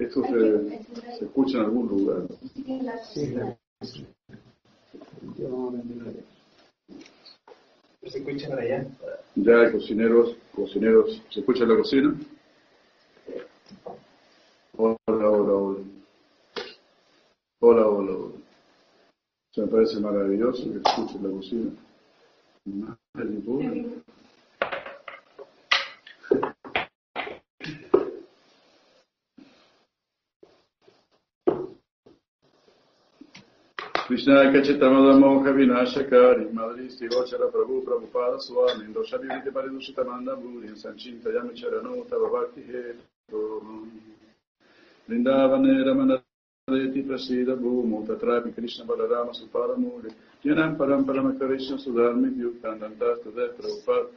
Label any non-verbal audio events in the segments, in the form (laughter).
Esto se, se escucha en algún lugar. Sí. ¿Se escucha para allá? Ya hay cocineros, cocineros, ¿se escucha en la cocina? Hola, hola, hola. Hola, hola, hola. Se me parece maravilloso que escuche la cocina. Madre Krishna Kachitamada Moha Vinashakari Madri Stivochara Prabhu Prabhupada Swami Doshari Viti Paridushitamanda Bhuri Sanchinta Yami Charano Tavabhakti Heto Vrindavane Ramana Deti Prasida Bhumo Tatrapi Krishna Balarama Suparamuri Yanam Param Krishna Sudharmi Vyuktandantastu De Prabhupada.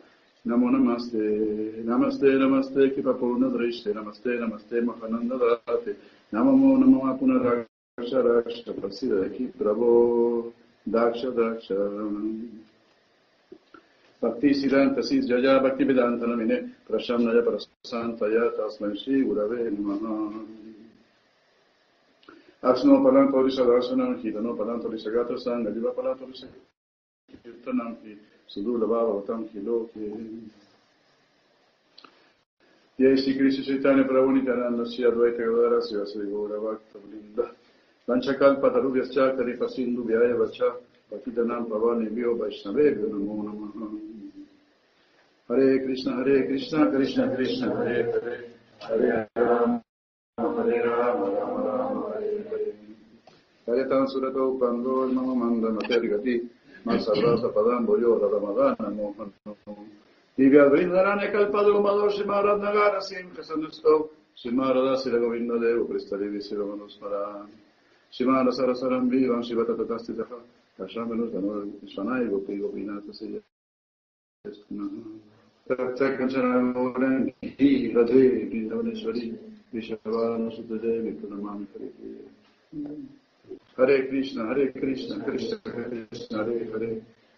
Namo Namaste Namaste Namaste Kipapurna Drishte Namaste Namaste Mahananda Date. Namo Namo Apunaraga दर्शि प्रभो दाक्ष दाक्ष भक्ति सिद्धांत सी जजा भक्ति वेदांत नमिने प्रशमनय प्रशांतय तस्मै श्री गुरवे नमः अक्षनो पलां तोरि सदासनं कीर्तनो पलां तोरि सगात्र सां गजिव पलां तोरि स कीर्तनं की सुदुर्लभा भवतां किलो के ये श्री कृष्ण चैतन्य प्रभु नित्यानंद श्री अद्वैत गदारा श्री गौरभक्त वृंदा Vasari Gaura Bhakta Vrinda Vanchakal Tarubhyascha Karipa Sindhu Vyaya Vacha Patitanam Pavani Vyo Vaishnave Vyo Namo Namaha Hare Krishna Hare Krishna Krishna Krishna Hare Hare Hare Rama Hare Rama Rama Rama Hare Hare Hare Tan Surato Pando Mama Manda Matergati Masarvasa Padam Shiva शिव तथस्थित दर्शनाय गोपीनाथ से हरे कृष्ण हरे कृष्ण कृष्ण कृष्ण हरे हरे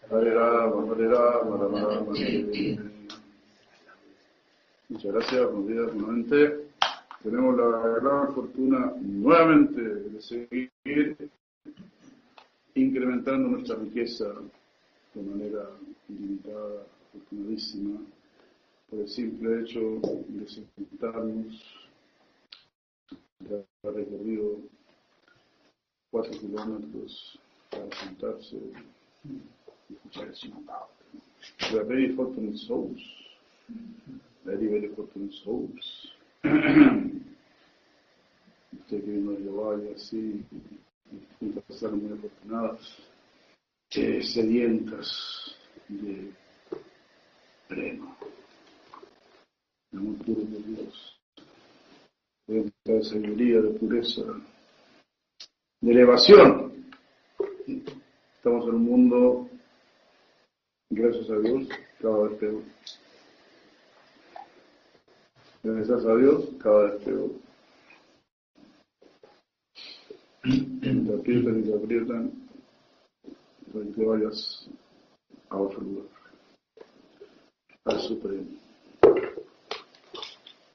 हरे राम हरे राम राम राम हरे जलस्य tenemos la gran fortuna nuevamente de seguir incrementando nuestra riqueza de manera ilimitada, afortunadísima, por el simple hecho de sentarnos, de haber recorrido cuatro kilómetros para sentarse y escuchar el We are very fortunate souls, very, very fortunate souls. Vino de Valle así, y personas muy afortunadas, sedientas de pleno, de amor puro de Dios, de sabiduría, de pureza, de elevación. Estamos en un mundo, gracias a Dios, cada vez peor. Gracias a Dios, cada vez peor. (clears throat) Te aprietan y te aprietan para que vayas a otro lugar, al Supremo.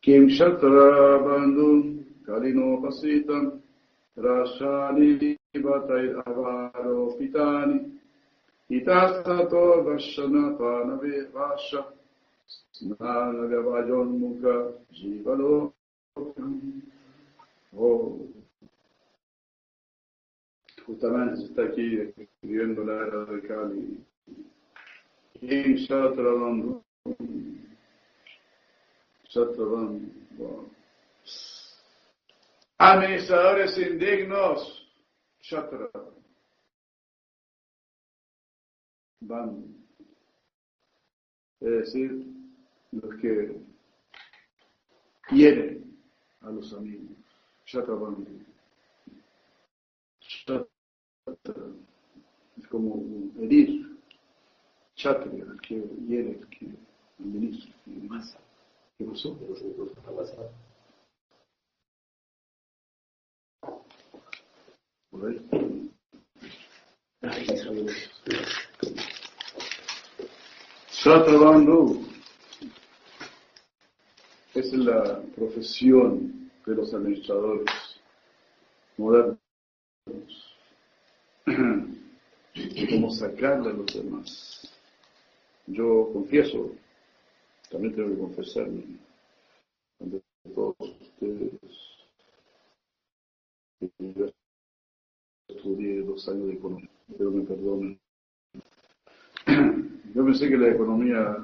Kim Shatra Bandhu Kalino Pasitam Rashani Batai Avaro Pitani Itastato Vashana Panave Vasha Snanagavajonmuka Jivalo Oh. Justamente está aquí escribiendo la era de Kali. Kim Shatravandu. Shatravandu. Wow. Administradores indignos. Shatra. Van. Es decir, los que quieren a los amigos. Shatrabandhu. Shatra es como herir. Kshatriya, el que hiere, el que administra. ¿Qué pasó? Por ahí. Shatrabandhu es la profesión de los administradores modernos. de (clears throat) cómo sacarle a los demás. Yo confieso, también tengo que confesarme ante todos ustedes que yo estudié dos años de economía, pero me perdonen. Yo pensé que la economía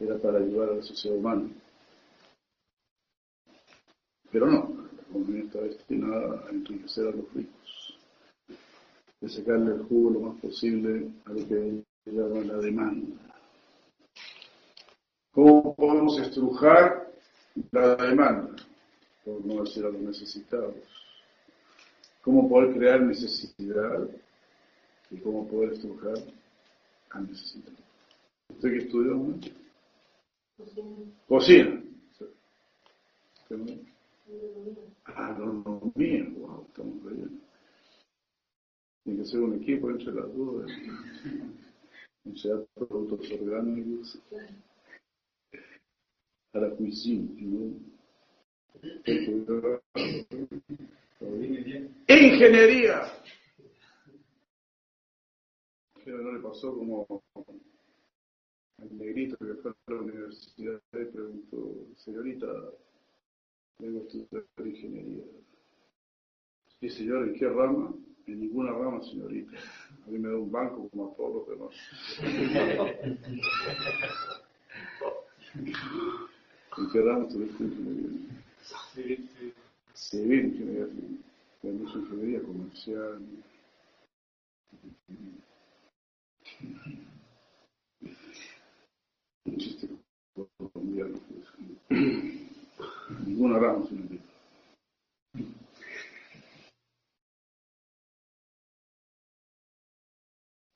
era para ayudar a la sociedad humana, pero no, la economía está destinada a enriquecer a los ricos, de sacarle el jugo lo más posible a lo que llama la demanda. ¿Cómo podemos estrujar la demanda? Por no decir a los necesitados. ¿Cómo poder crear necesidad? Y cómo poder estrujar al necesitado. ¿Usted qué estudió? ¿no? Cocina. Cocina. Agronomía. Wow, estamos bien. Tiene que ser un equipo entre las dos. (laughs) Enseñar productos orgánicos a la cuisine, ¿no? Ingeniería. Pero no le pasó como al negrito que fue a la universidad y preguntó, señorita, vengo a estudiar ingeniería. Y señor, ¿en qué rama? En ninguna rama, señorita. A mí me da un banco como a todos los demás. ¿En qué rama estudiaste ingeniería? Civil, ingeniería civil. Tenemos ingeniería comercial. Ninguna rama, señorita.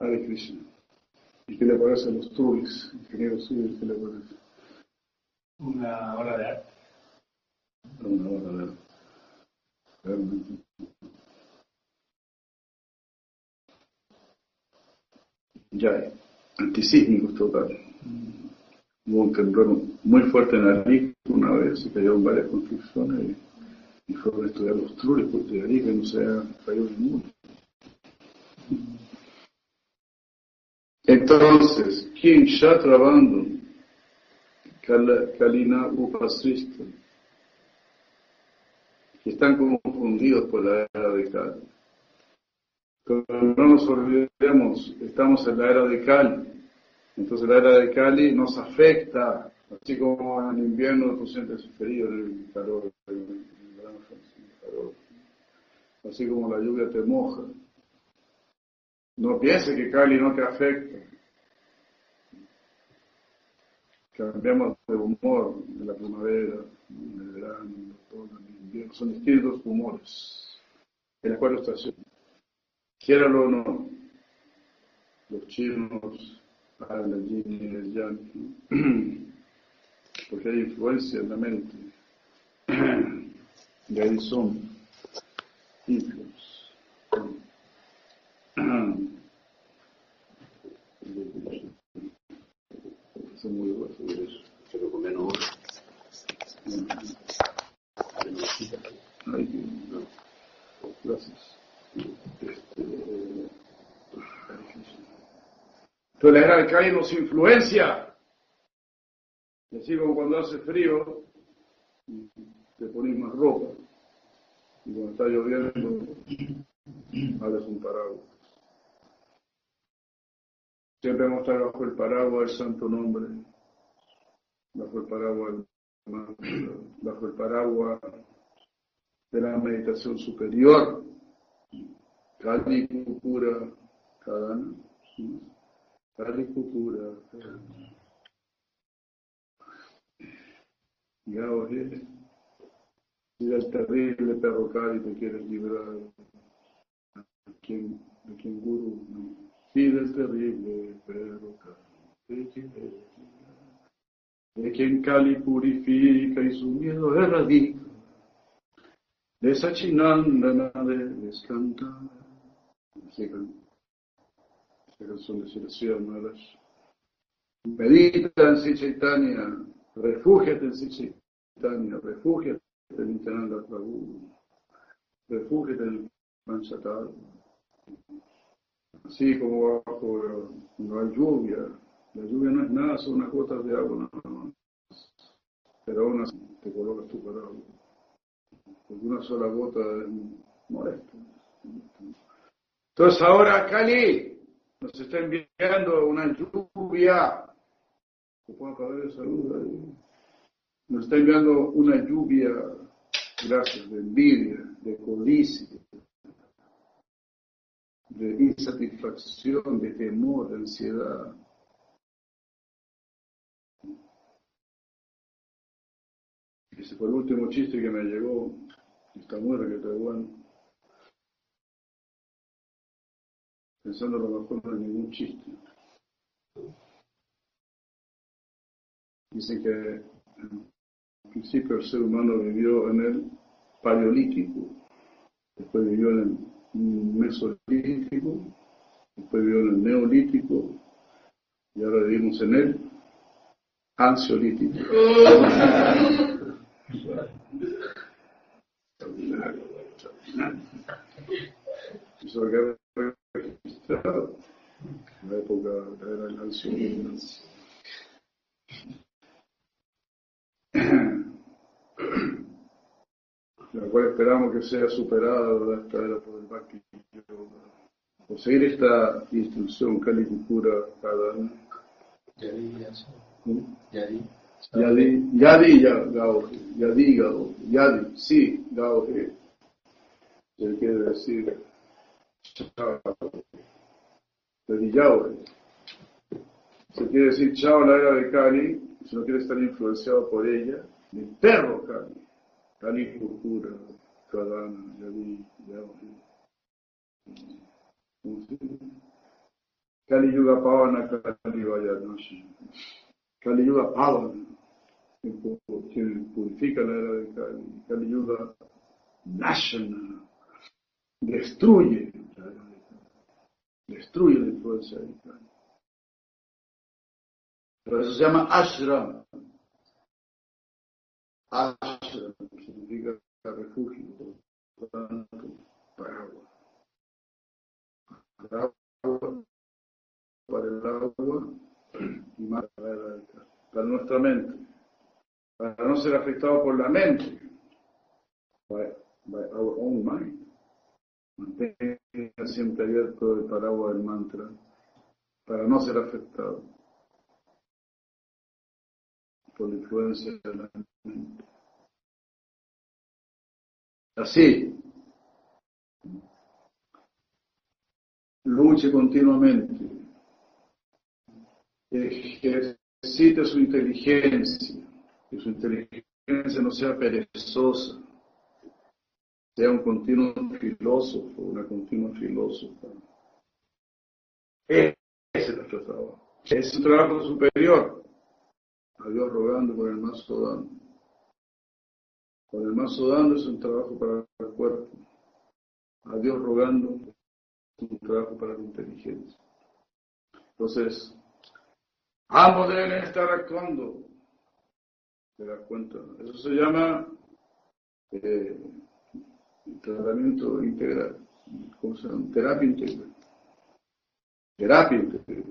Hare Krishna. ¿Y qué le parece a los turis, ingenieros civiles? ¿Qué le parece? Una hora de arte. Una hora de arte. Realmente. Ya, antisísmicos total. Hubo un temblor muy fuerte en Arica una vez, se cayeron varias construcciones y, y fueron a estudiar los truris porque Arica no se ha caído ninguno. Entonces, ¿quién ya trabajando? Kalina Upasrista, que están confundidos por la era de Kali. Pero no nos olvidemos, estamos en la era de Kali. Entonces la era de Kali nos afecta, así como en invierno tú sientes frío en el calor, en el el calor. Así como la lluvia te moja. No pienses que Kali no te afecta. Cambiamos de humor de la primavera, del verano, del otoño, del invierno. Son distintos humores en las cuatro estaciones. Quieralo o no, los chinos del yin y del yang, porque hay influencia en la mente. (clears throat) Y ahí son influencias. Son muy buenos de eso. Pero con menos Ay, no. Gracias. Este, Entonces la era de nos influencia. Y así como cuando hace frío, te pones más ropa. Y cuando está lloviendo, abres un paraguas. Siempre vamos a estar bajo el paraguas del santo nombre, bajo el paraguas del bajo el paraguas de la meditación superior. Kali Kukura Kadana. Kadana. Ya oye. Si el terrible perro Cali te quieres librar, ¿a quién, de quién guru? No. Si del terrible perro Cali te quieres librar, de quien Cali purifica y su miedo erradica, de esa chinanda debes cantar. Esa canción de Siracía Maharaj. Medita en Sri Chaitanya, refúgiate en Sri Chaitanya, refúgiate en Nityananda Prabhu, refúgiate en Panchatal. Así como bajo no hay lluvia, la lluvia no es nada, son unas gotas de agua nada más. Pero aún así te colocas tu paraguas. Porque una sola gota es molesta. Entonces ahora Cali nos está enviando una lluvia Nos está enviando una lluvia, gracias, de envidia, de codicia, de insatisfacción, de temor, de ansiedad. Ese fue el último chiste que me llegó. Está muy está bueno. Pensando lo mejor no ningún chiste. Dice que en principio el ser humano vivió en el paleolítico, después vivió en el mesolítico, después vivió en el neolítico y ahora vivimos en el ansiolítico. (laughs) Eso que en la época de la ansiolítico. la cual esperamos que sea superada esta era por el Bhakti Yoga. seguir esta instrucción Kali Kukura cada año. Yadi, Yadi. Yadi, Yadi, Yadi, Yadi, sí, Gaoje. Se quiere decir chao. Yadi Yahweh. Se quiere decir chao la era de Kali, si no quiere estar influenciado por ella, de perro Kali. Kali Purpura, Kadana, Yadi, Yadi. Kali Yuga Pavana, Kali Vayanashi. Kali Yuga Pavana, quien purifica la era de Kali. Kali Yuga Nashana, destruye la era de. Destruye la influencia de Kali. Pero eso se llama ashram. Ashram significa refugio, paraguas. Para para el agua y más para, para nuestra mente. Para no ser afectado por la mente. By, by our own mind. Mantenga siempre abierto el paraguas del mantra para no ser afectado por la influencia de la mente. Así, luche continuamente, ejercite su inteligencia, que su inteligencia no sea perezosa, sea un continuo filósofo, una continua filósofa. Ese es nuestro trabajo. Es un trabajo superior a Dios rogando por el mazo dando. Con el mazo dando es un trabajo para el cuerpo. A Dios rogando es un trabajo para la inteligencia. Entonces, ambos deben estar actuando. ¿Te das cuenta? Eso se llama eh, tratamiento integral. Terapia integral. Terapia integral.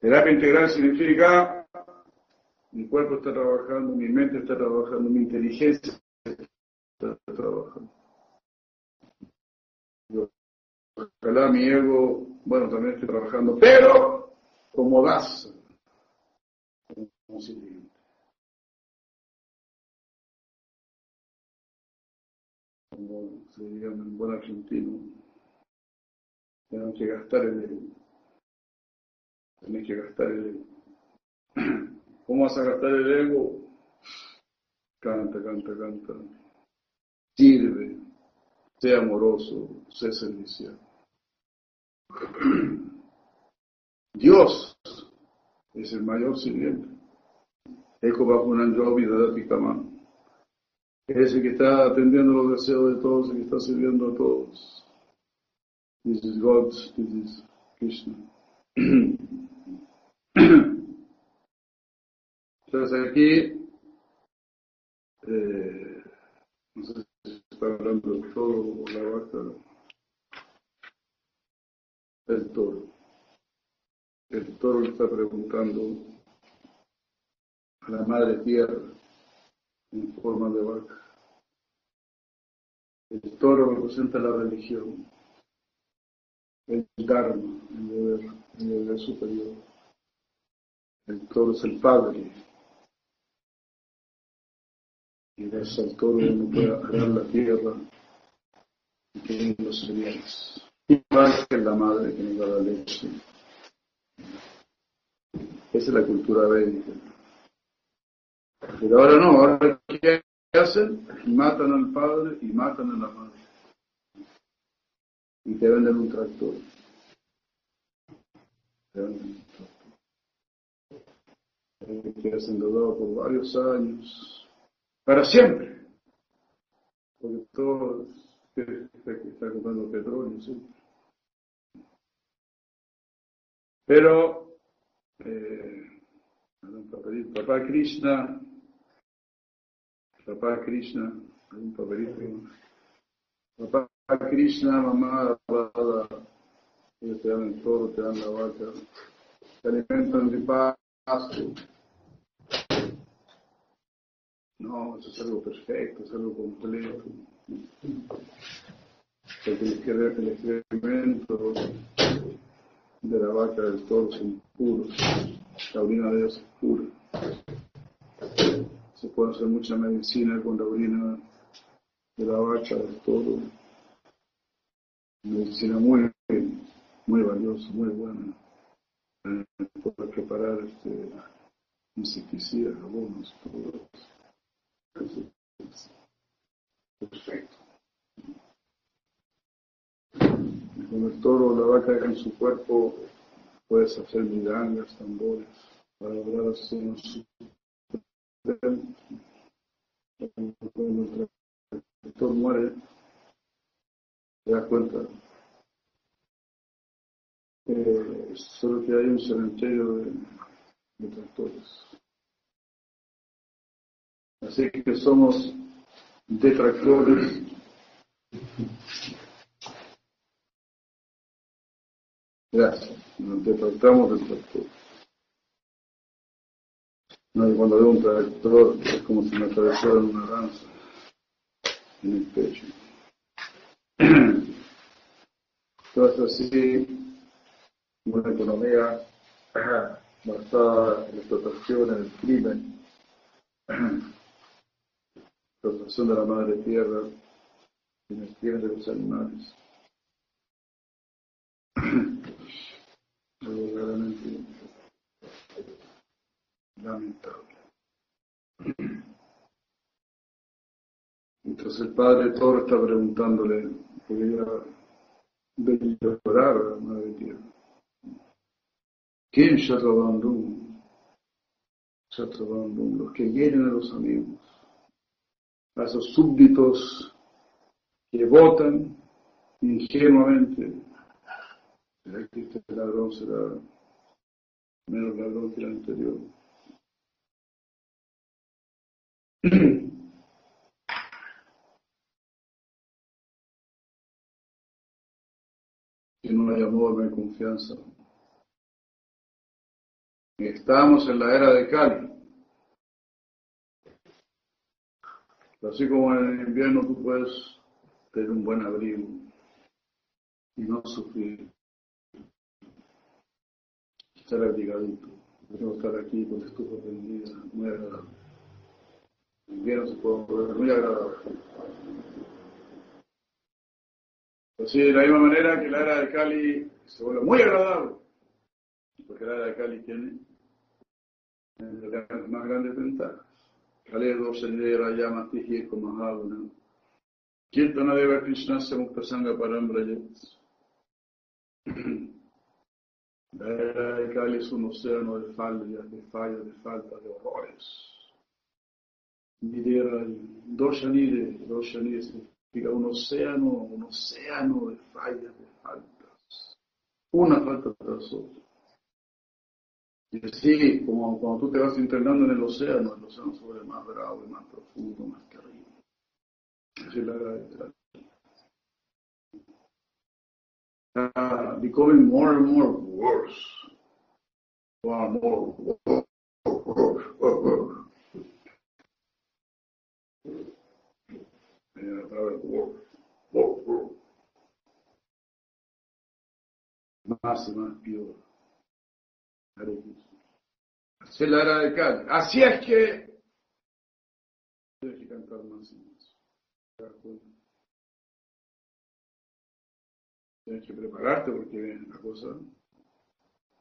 Terapia integral significa mi cuerpo está trabajando, mi mente está trabajando, mi inteligencia está trabajando. ojalá mi ego, bueno, también estoy trabajando, pero como das, como siguiente. Como se diría en buen argentino, tenemos que gastar el ego. Tienes que gastar el ego. (clears throat) ¿Cómo vas a gastar el ego? Canta, canta, canta. Sirve, sea amoroso, sea servicial. (clears throat) Dios es el mayor sirviente. Eco bajo una de Es el que está atendiendo los deseos de todos, el que está sirviendo a todos. This is God, this is Krishna. (clears throat) Entonces aquí, eh, no sé si está hablando del toro o la vaca, el toro. El toro está preguntando a la madre tierra en forma de vaca. El toro representa la religión, el dharma, el deber, el deber superior. El toro es el padre. Y gracias al toro uno puede agarrar la tierra y tener los cereales. Igual que la madre que nos da la leche. Esa es la cultura védica. Pero ahora no, ahora ¿qué hacen? Matan al padre y matan a la madre. Y te venden un tractor. Te venden un tractor. Endeudado por varios años. Para siempre. Porque todo está comprando petróleo, ¿sí? Pero eh, papá Krishna, papá Krishna, un papelito, papá Krishna, mamá ellos te dan el toro, te dan la vaca, te alimentan de pasto. No, eso es algo perfecto, es algo completo. Porque el excremento de la vaca del toro son puros, la orina de ellos es pura. Se puede hacer mucha medicina con la orina de la vaca del toro. Medicina muy, muy valiosa, muy buena. Para preparar este, insecticidas, abonos. Perfecto. Con el toro la vaca en su cuerpo puedes hacer mirangas, tambores, para lograr hacer el toro muere, te das cuenta eh, solo que hay un cementerio de, de tractores. Así que somos detractores Gracias. Nos detractamos del tractor. No, cuando veo un tractor es como si me atravesara una danza en el pecho. (clears throat) Entonces así, una economía (clears throat) basada en la explotación, en el crimen, (clears throat) explotación de la madre tierra, en el crimen de los animales verdaderamente lamentable. Entonces el padre Toro está preguntándole, porque ella llorar a la madre tierra. ¿Quién Shatravandum? Shatravandum, los que vienen a los amigos, a esos súbditos que votan ingenuamente ¿Será que este ladrón será menos ladrón que el anterior? Que no hay amor, no hay confianza. Estamos en la era de Cali. Así como en el invierno tú puedes tener un buen abrigo y no sufrir estar abrigadito. Podemos estar aquí con estufa prendida, muy agradable. El invierno se puede volver muy agradable. Así, de la misma manera que la era de Cali se vuelve muy agradable, porque la era de Cali tiene las más grandes ventajas. Kale Doshanira Yamatihi Kumahavana. Kirtana Deva Krishna se Mukta Sangha Parambrayat. (clears throat) El Kali es un océano de fallas, de fallas, de falta, de horrores. Midera, Doshanire, Doshanire un océano, un océano de fallas, de faltas. Una falta tras otra. Y así, como cuando tú te vas internando en el océano, el océano se vuelve más bravo y más profundo, más terrible. Así la. Uh, becoming more and more worse. More and more worse. worse, worse. And la palabra worse. Worse, worse. Más y más peor. Así es la era de Cali. Así es que tienes que cantar más y más. Tienes que prepararte porque la cosa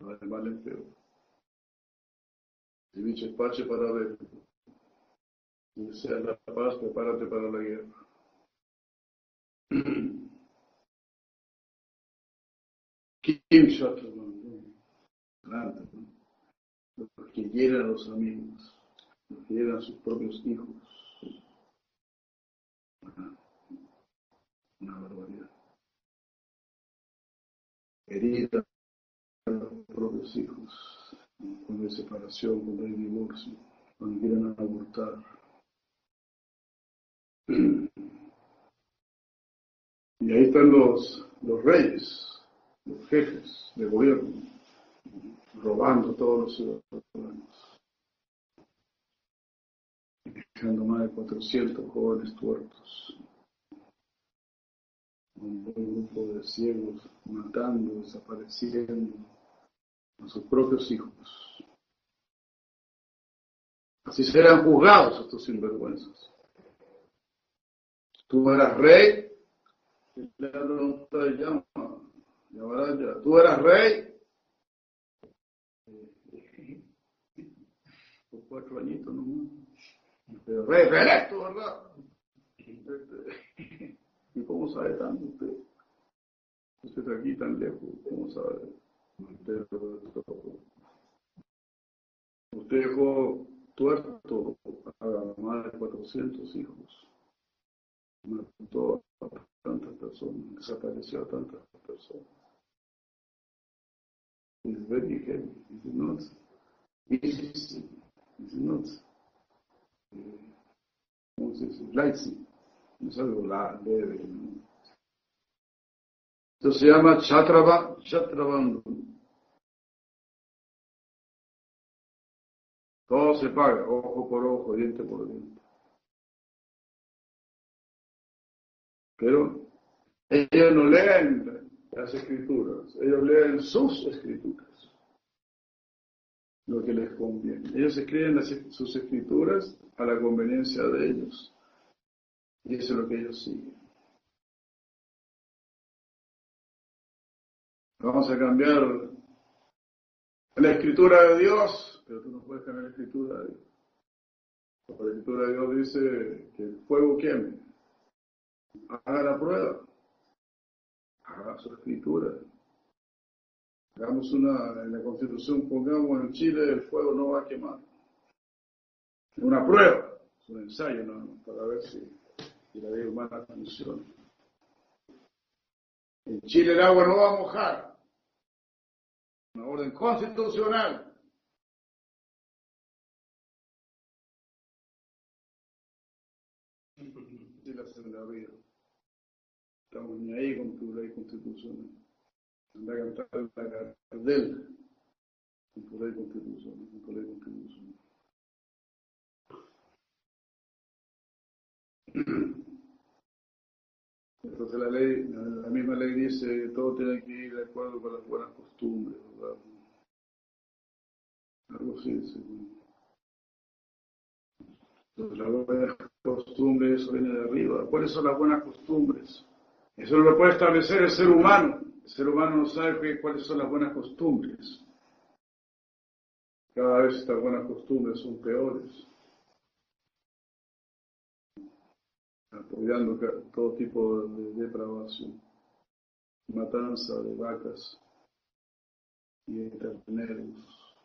va de mal en peor. Si dicho espacio para ver, si deseas la paz, prepárate para la guerra. (clears throat) Kim Shatterman, adelante, ¿no? los que a los amigos, los que a sus propios hijos. Una barbaridad. Herida a los propios hijos, cuando hay separación, cuando hay divorcio, cuando quieren abortar. Y ahí están los, los reyes, los jefes de gobierno, robando a todos los ciudadanos, dejando más de 400 jóvenes tuertos, un buen grupo de ciegos matando, desapareciendo a sus propios hijos. Así serán juzgados estos sinvergüenzas. Tú eras rey, y le llama, ya, tú eras rey. Por cuatro añitos nomás. Pero rey reelecto, ¿verdad? (laughs) ¿Y cómo sabe tanto usted? Usted está aquí tan lejos, ¿cómo sabe? Usted, usted dejó tuerto a más de 400 hijos. Mató a tantas personas, desapareció a tantas personas. It's very heavy, is it not? Easy, is not? ¿Cómo se dice? Lightsy. No es algo leve, ¿no? Esto se llama Chatrava, Chatravandhu. Todo se paga, ojo por ojo, diente por diente. Pero ellos no leen las escrituras, ellos leen sus escrituras, lo que les conviene. Ellos escriben sus escrituras a la conveniencia de ellos. Y eso es lo que ellos siguen. Vamos a cambiar la escritura de Dios, pero tú no puedes cambiar la escritura de Dios. La escritura de Dios dice que el fuego queme. Haga la prueba. Haga su escritura. Hagamos una, en la constitución, pongamos en Chile el fuego no va a quemar. Una prueba, un ensayo ¿no? para ver si, si la ley humana funciona. En Chile el agua no va a mojar. Una orden constitucional. Y la sendería. Estamos ni ahí con tu ley constitucional. Anda a cantar la Gardel con tu ley constitucional, con tu ley constitucional. Entonces la ley, la misma ley dice todo tiene que ir de acuerdo con las buenas costumbres, ¿verdad? Algo así dice. Entonces las buenas costumbres, eso viene de arriba. ¿Cuáles son las buenas costumbres? Eso no lo puede establecer el ser humano. El ser humano no sabe cuáles son las buenas costumbres. Cada vez estas buenas costumbres son peores. apoyando todo tipo de depravación, matanza de vacas y de terneros.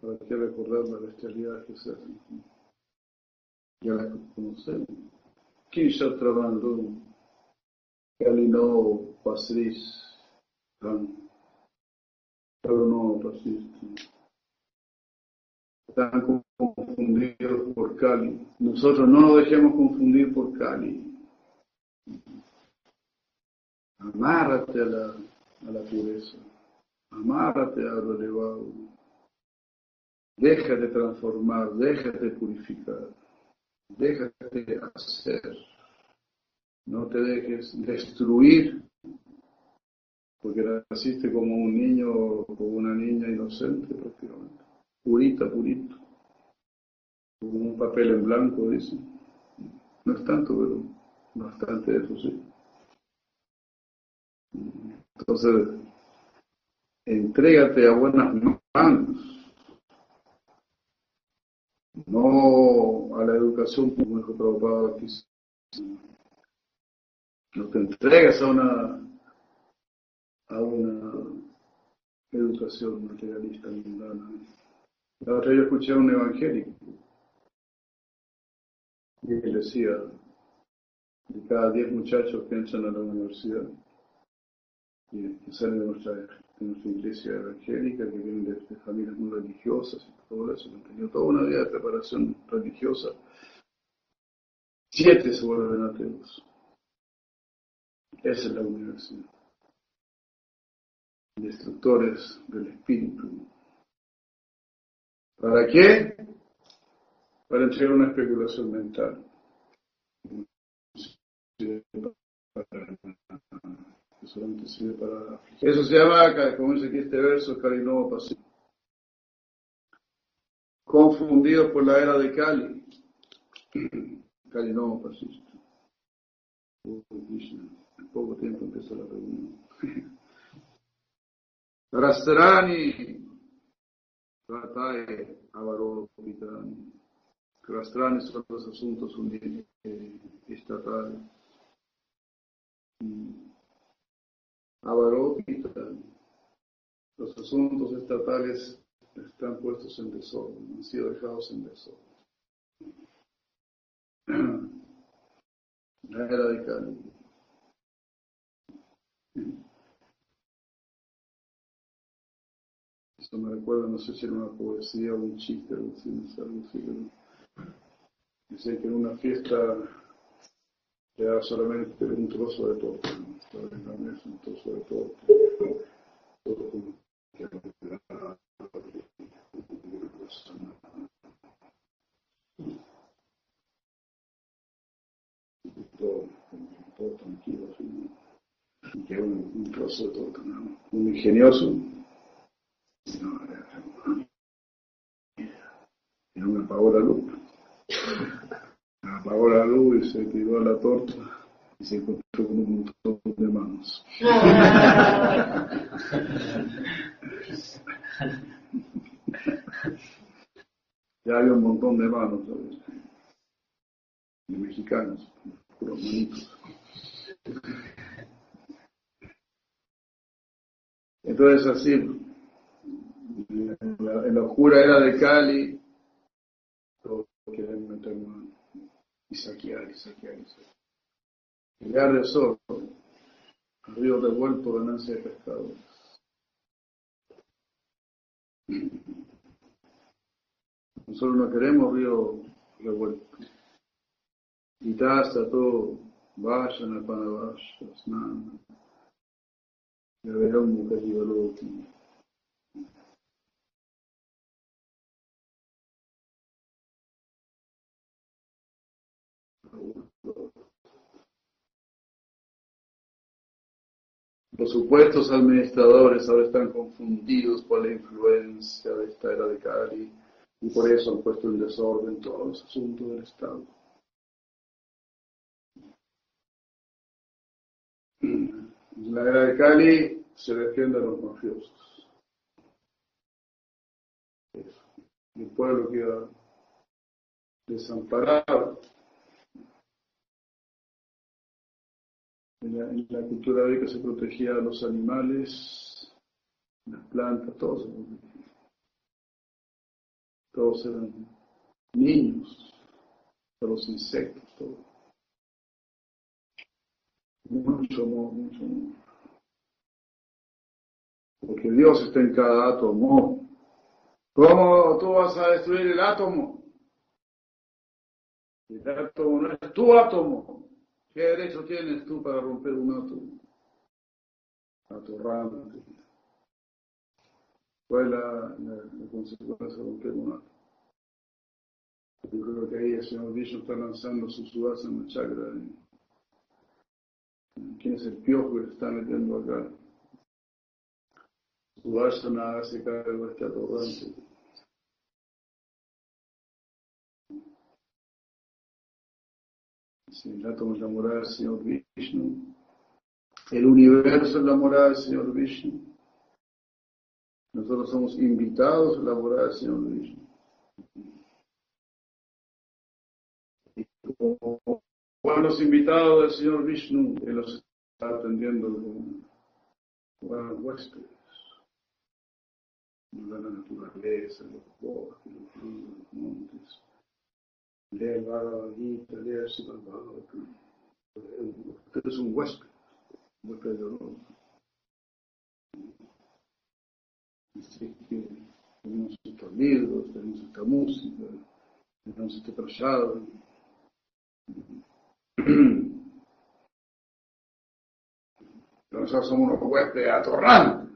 ¿Para qué recordar la bestialidad que se hace? Ya la conocemos. Kisha Travandum, Kalino Pasris, no persiste. Están confundidos por Cali. Nosotros no nos dejemos confundir por Cali. Amárrate a la, a la pureza. Amárrate a lo elevado. Déjate transformar, déjate purificar. Déjate hacer. No te dejes destruir porque naciste como un niño como una niña inocente prácticamente, purita, purito, como un papel en blanco, dice. No es tanto, pero bastante eso sí. Entonces, entrégate a buenas manos, no a la educación como dijo Prabhupada aquí. No te entregas a una a una educación materialista mundana. La otra yo escuché a un evangélico y él decía, de cada diez muchachos que entran a la universidad y que salen de nuestra, nuestra iglesia evangélica, que vienen de, familias muy religiosas y todo eso, han tenido toda una vida de preparación religiosa, siete se vuelven ateos. Esa es la universidad destructores del espíritu. ¿Para qué? Para entregar una especulación mental. Eso se llama, como dice aquí este verso, Carinovo pasivo. Confundidos por la era de Cali. Carinovo pasivo. En poco tiempo empieza la reunión. (laughs) Rastrani tratae avaropitani. Rastrani son los asuntos estatales. Avaropitani. Los asuntos estatales están puestos en desorden, han sido dejados en desorden. La (clears throat) era. Esto me recuerda, no sé si era una poesía o un chiste, sé, algo que en una fiesta le da solamente un trozo de torta, ¿no? Mesa un trozo de torta. Todo todo, tranquilo, así, que un, trozo de torta, ¿no? Un ingenioso apagó la luz. Apagó la luz y se tiró a la torta y se encontró con un montón de manos. (laughs) ya había un montón de manos, de mexicanos, puros manitos. Entonces así, en la, oscura era de Cali, todos quieren meter mano y saquear y saquear y saquear. Llegar de sol, río revuelto, ganancia de pescadores. Nosotros no queremos río revuelto. Y taza todo, vayan a Panavasha, Snana, Verón Mukhajivalokti. Los supuestos administradores ahora están confundidos por la influencia de esta era de Cali y por eso han puesto en desorden todos los asuntos del Estado. La era de Cali se defiende a los mafiosos. El pueblo queda desamparado. En la, cultura védica se protegía a los animales, las plantas, todos Todos eran niños, a los insectos, todo. Mucho amor, mucho amor. Porque Dios está en cada átomo. ¿Cómo tú vas a destruir el átomo? El átomo no es tu átomo. ¿Qué derecho tienes tú para romper un átomo? Atorrante. ¿Cuál es la, la, consecuencia de romper un átomo? Yo creo que ahí el señor Vishnu está lanzando su subasa en el chakra. ¿Quién es el piojo que está metiendo acá? Subhasana hace cargo de este atorrante. Átomo es la morada Señor Vishnu, el universo es la morada del Señor Vishnu. Nosotros somos invitados a la morada del Señor Vishnu. Y como buenos invitados del Señor Vishnu, Él los está atendiendo como buenos huéspedes. La naturaleza, los bosques, los montes lea el Bhagavad Gita, lea el Usted es un huésped, de honor. Así que tenemos estos libros, tenemos esta música, tenemos este prasado. Nosotros somos unos huéspedes atorrantes,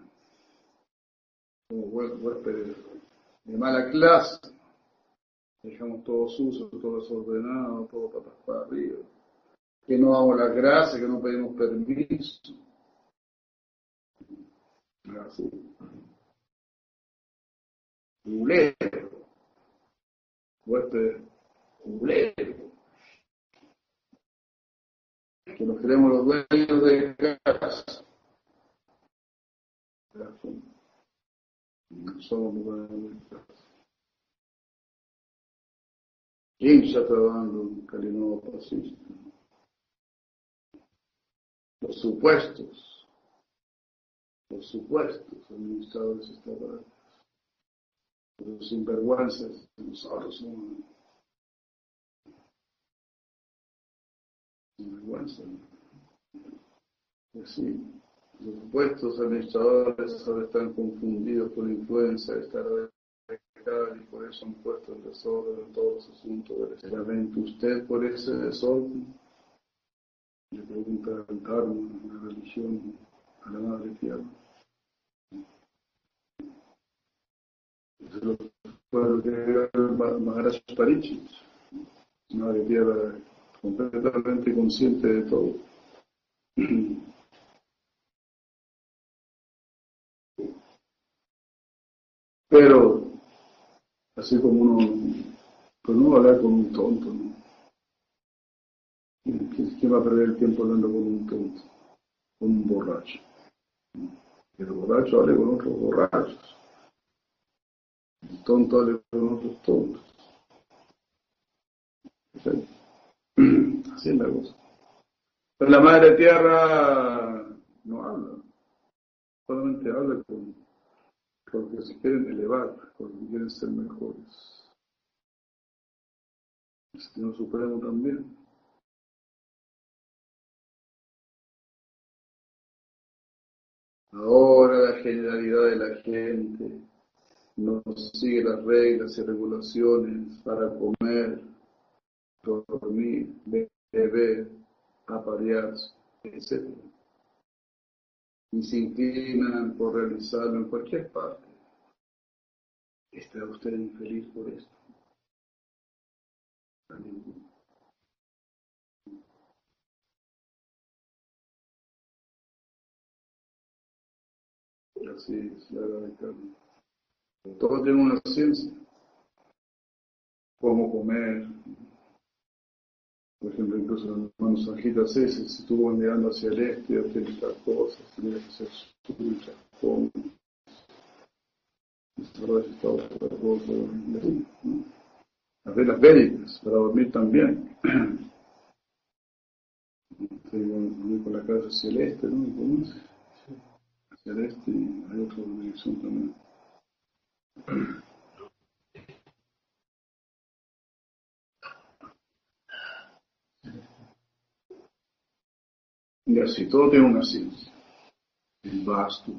somos huéspedes de mala clase dejamos todo sucio, todo desordenado, todo patas para arriba, que no damos las gracias, que no pedimos permiso. Así. Culero, huésped culero, que nos creemos los dueños de casa. Somos los dueños de casa. ¿Quién está trabajando Kalinova fascista? Los supuestos, los supuestos administradores estatales, los sinvergüenzas, nosotros somos sinvergüenzas. Así, los supuestos administradores ahora están confundidos por influencia de esta y por eso han puesto el desorden en todos los asuntos del lamento usted por ese desorden. Le pregunta al Dharma, la religión, a la Madre Tierra. Eso fue lo que Maharaj Parichit, Madre Tierra completamente consciente de todo. Pero Así como uno, pues no hablar con un tonto, ¿no? ¿Quién va a perder el tiempo hablando con un tonto? Con un borracho. El borracho hable con otros borrachos. El tonto hable con otros tontos. (clears throat) Así es la cosa. Pero la madre tierra no habla. Solamente habla con porque se quieren elevar, porque quieren ser mejores. El Señor Supremo también. Ahora la generalidad de la gente no sigue las reglas y regulaciones para comer, dormir, beber, aparearse, etc y se inclinan por realizarlo en cualquier parte. ¿Está usted infeliz por esto? Así es la verdad. Todo tiene una ciencia. Cómo comer, por ejemplo, incluso en hermano Sanjita se estuvo mirando hacia el este, hacia estas cosas, tenía que ser cosa, ¿no? las velas védicas, para dormir también. (clears throat) Estoy por la casa celeste, ¿no? ¿Cómo es? Celeste y hay otra dirección también. (clears throat) Y así, todo tiene una ciencia. El vasto.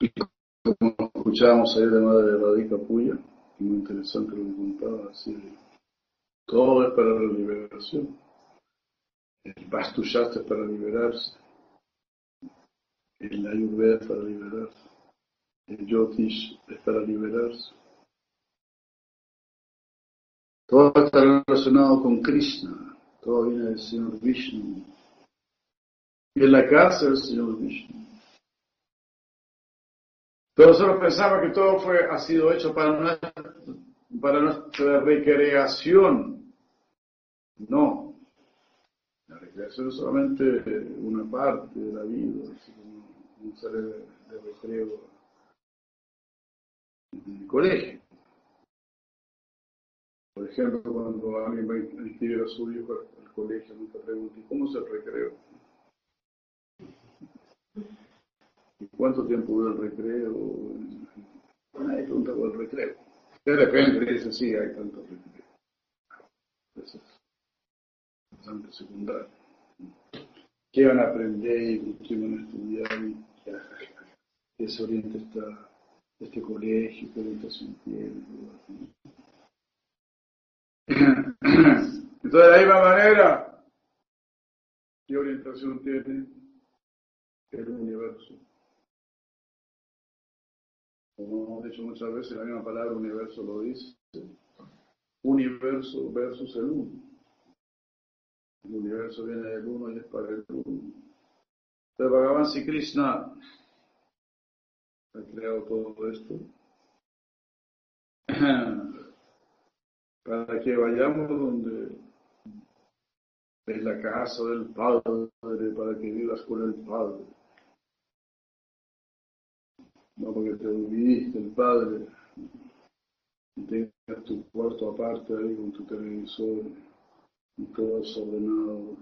Y como escuchábamos ayer de Madre de Radica Puya, muy interesante lo que contaba, así, todo es para la liberación. El Vastu Shastra es para liberarse. El Ayurveda es para liberarse. El Yotish es para liberarse. Todo está relacionado con Krishna, todo viene del Señor Vishnu. Y en la casa del Señor Vishnu. Pero nosotros pensamos que todo fue, ha sido hecho para nuestra, para nuestra recreación. No. La recreación es solamente una parte de la vida, así como un ser de, recreo en el colegio. Por ejemplo, cuando alguien va a inscribir a su hijo al colegio, nunca pregunta, ¿cómo se recreo? ¿Y cuánto tiempo dura el recreo? Nadie pregunta por el recreo. De repente dice, sí, hay tanto recreo. Eso es bastante secundario. ¿Qué van a aprender y qué van a estudiar? Qué se orienta este colegio, qué orientación tiene. (clears throat) Entonces, de la misma manera, ¿qué orientación tiene el universo? Como hemos dicho muchas veces, la misma palabra universo lo dice. Universo versus el uno. El universo viene del uno y es para el uno. Entonces, Bhagavan Sri Krishna ha creado todo esto (clears throat) para que vayamos donde es la casa del Padre, para que vivas con el Padre. No porque te olvidiste el Padre y tengas tu cuarto aparte ahí con tu televisor y todo desordenado,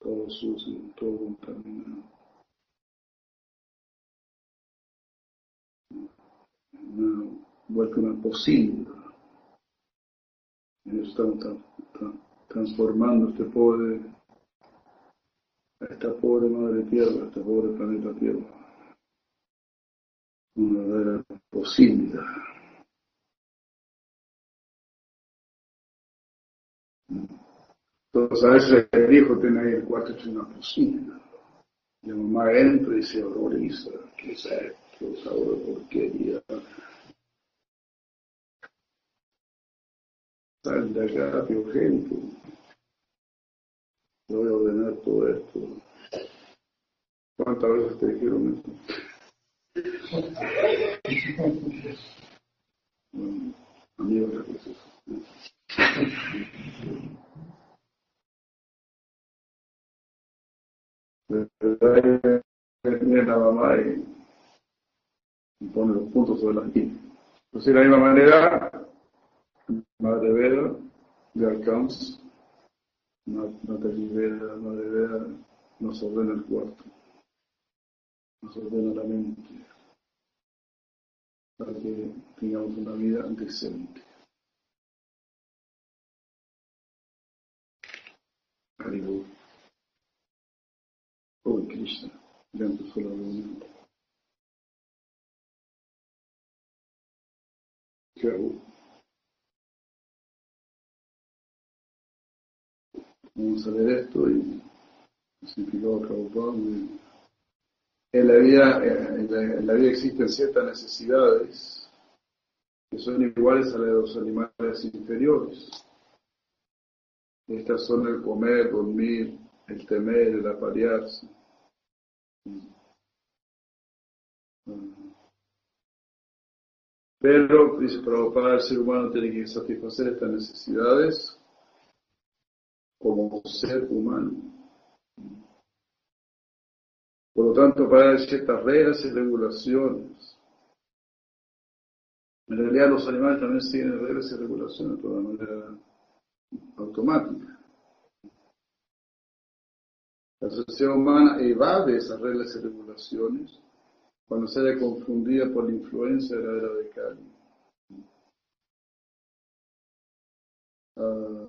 todo sucio, todo contaminado. No, vuelve una posible estamos transformando este pobre, esta pobre madre tierra, este pobre planeta tierra, una verdadera posibilidad. Entonces a veces el hijo tiene ahí el cuarto hecho una. Y la mamá entra y se horroriza. ¿Qué es esto? Sabor porquería. Sal de acá, gente. Voy a ordenar todo esto. ¿Cuántas veces te dijeron eso? (laughs) Bueno, amigos, viene la mamá y pone los puntos sobre la I. Pues de la misma manera, Madre Veda, de Arcans, Natalie Veda, Madre Veda, nos ordena el cuarto, nos ordena la mente, para que tengamos una vida decente. Haribu. Oh, Krishna, ya empezó la reunión. Vamos a ver esto y significado Prabhupada. En la, vida, en, la, vida existen ciertas necesidades que son iguales a las de los animales inferiores. Estas son el comer, dormir, el temer, el aparearse. Pero, dice Prabhupada, el ser humano tiene que satisfacer estas necesidades como ser humano. Por lo tanto, para ciertas reglas y regulaciones En realidad los animales también siguen reglas y regulaciones de toda manera automática. La sociedad humana evade esas reglas y regulaciones cuando se haya confundida por la influencia de la era de Cali. Ah,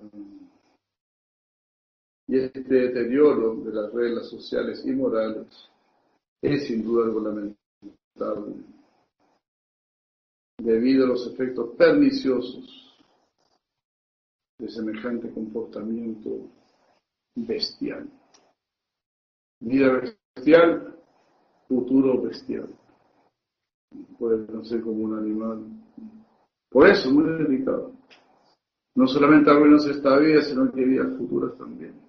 y este deterioro de las reglas sociales y morales es sin duda algo lamentable, debido a los efectos perniciosos de semejante comportamiento bestial. Vida bestial, futuro bestial. Puede no ser como un animal. Por eso, muy delicado. No solamente arruinas esta vida, sino que vidas futuras también.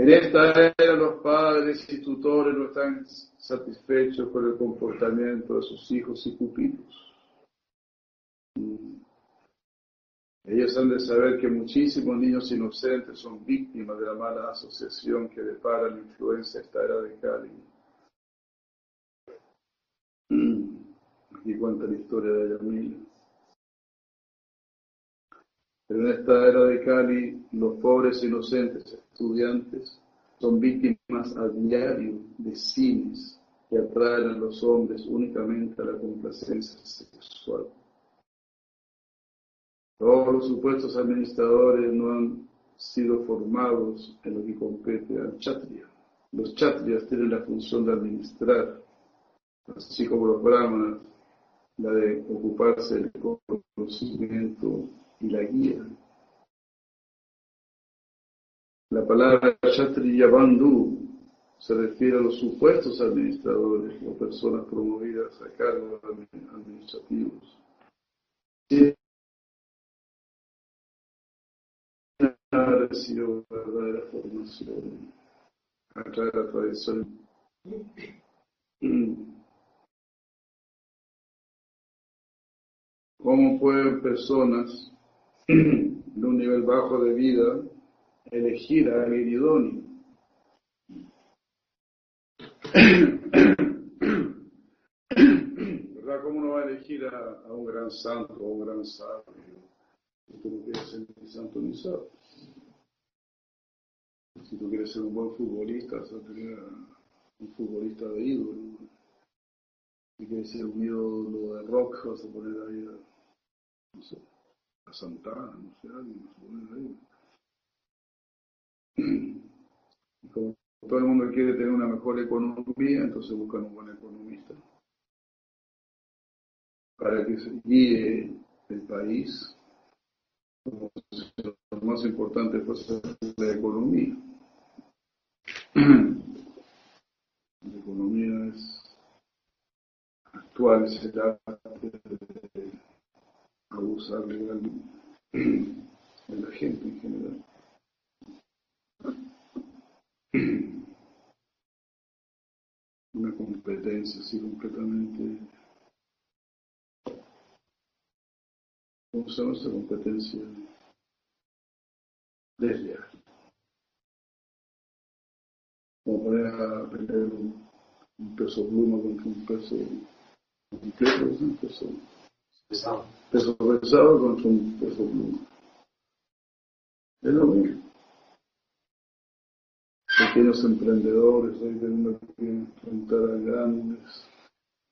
En esta era los padres y tutores no están satisfechos con el comportamiento de sus hijos y pupilos. Ellos han de saber que muchísimos niños inocentes son víctimas de la mala asociación que depara la influencia de esta era de Cali. Aquí cuenta la historia de. En esta era de Cali, los pobres e inocentes estudiantes son víctimas a diario de cines que atraen a los hombres únicamente a la complacencia sexual. Todos los supuestos administradores no han sido formados en lo que compete al chatria. Los chatrias tienen la función de administrar, así como los brahmanas, la de ocuparse del conocimiento y la guía. La palabra Kshatriya Bandhu se refiere a los supuestos administradores o personas promovidas a cargos administrativos. ha recibido verdadera formación a de la tradición. ¿Cómo pueden personas de un nivel bajo de vida, elegir a alguien idóneo. ¿Verdad? ¿Cómo uno va a elegir a, un gran santo o un gran sabio? Si tú no quieres ser ni santo ni sabio. Si tú quieres ser un buen futbolista, vas a tener un futbolista de ídolo. Si quieres ser un ídolo de rock, vas a poner ahí a, no sé, Santana, no sé, alguien. Y como todo el mundo quiere tener una mejor economía, entonces buscan un buen economista para que se guíe el país. Como lo más importante fuese la economía. La economía es actual, será de abusar legalmente (clears throat) de la gente en general. (clears throat) Una competencia así completamente... ¿Cómo se llama esa competencia? Desleal. Como poner a pelear un, peso pluma contra un peso... ¿Un peso? Un peso. Peso pesado contra un peso pluma. Es lo mismo. Pequeños emprendedores hoy tenemos que enfrentar a grandes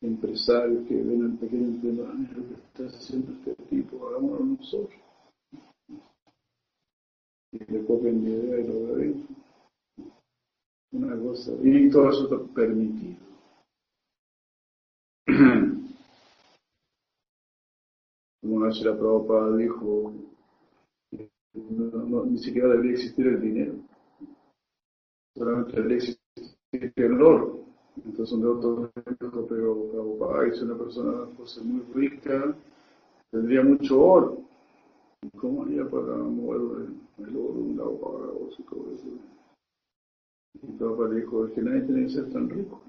empresarios que ven al pequeño emprendedor, lo que está haciendo este tipo, hagámoslo nosotros. Y le copian la idea y lo ven. Una cosa, y todo eso está permitido. (clears throat) como Ashra Prabhupada dijo, ni siquiera debería existir el dinero, solamente debería existir el oro. Entonces un otro dijo, pero Prabhupada, si una persona fuese muy rica, tendría mucho oro. ¿Cómo haría para mover el, oro un lado para otro y eso? Y Prabhupada dijo, es que nadie tiene que ser tan rico.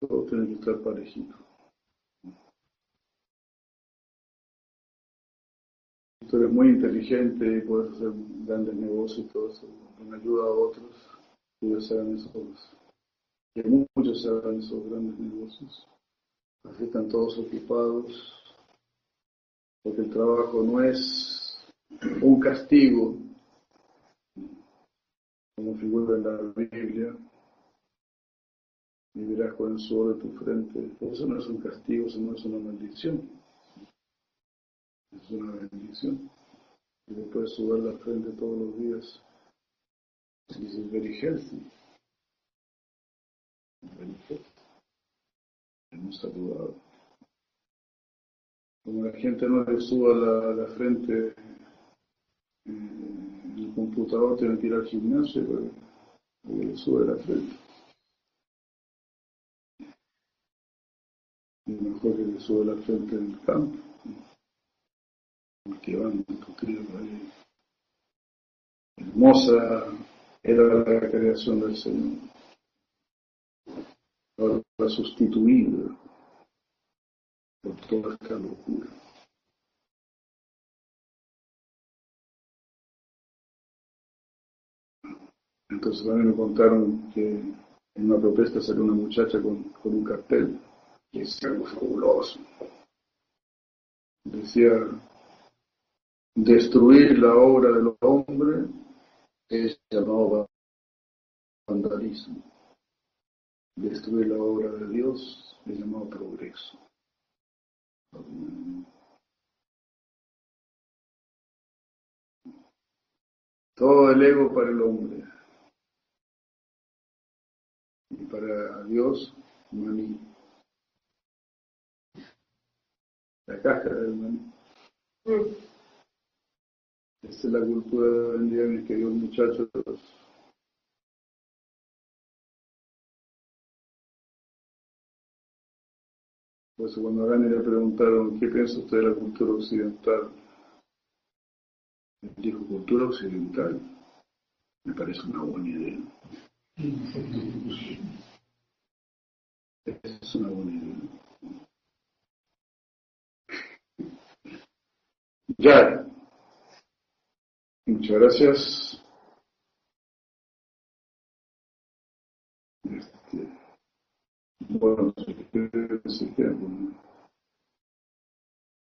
Todos tienen que estar parejitos. Tú eres muy inteligente y puedes hacer grandes negocios y todo eso, con ayuda a otros, ellos hagan eso que muchos hagan esos grandes negocios. Así están todos ocupados, porque el trabajo no es un castigo, como figura en la Biblia, vivirás con el sudor de tu frente. Eso no es un castigo, eso no es una maldición. Es una bendición. Y puedes sudar la frente todos los días. es very healthy. Very healthy. Hemos saludado. Como la gente no le suba la, la frente eh, en el computador, tiene que ir al gimnasio, pero le sube la frente. Y mejor que le sube la frente en el campo. Cultivando, cultivando ahí. Hermosa era la creación del Señor. Ahora sustituida por toda esta locura. Entonces también me contaron que en una protesta salió una muchacha con, con un cartel que es algo fabuloso. Decía, destruir la obra del hombre es llamado vandalismo. Destruir la obra de Dios es llamado progreso. Todo el ego para el hombre. Y para Dios, maní la cáscara del maní. Mm. Esta es la cultura de hoy día, mis queridos muchachos. Pues cuando a Gandhi le preguntaron qué piensa usted de la cultura occidental, él dijo cultura occidental. Me parece una buena idea. Es una buena idea. Ya. Muchas gracias. Este, bueno, si quieres,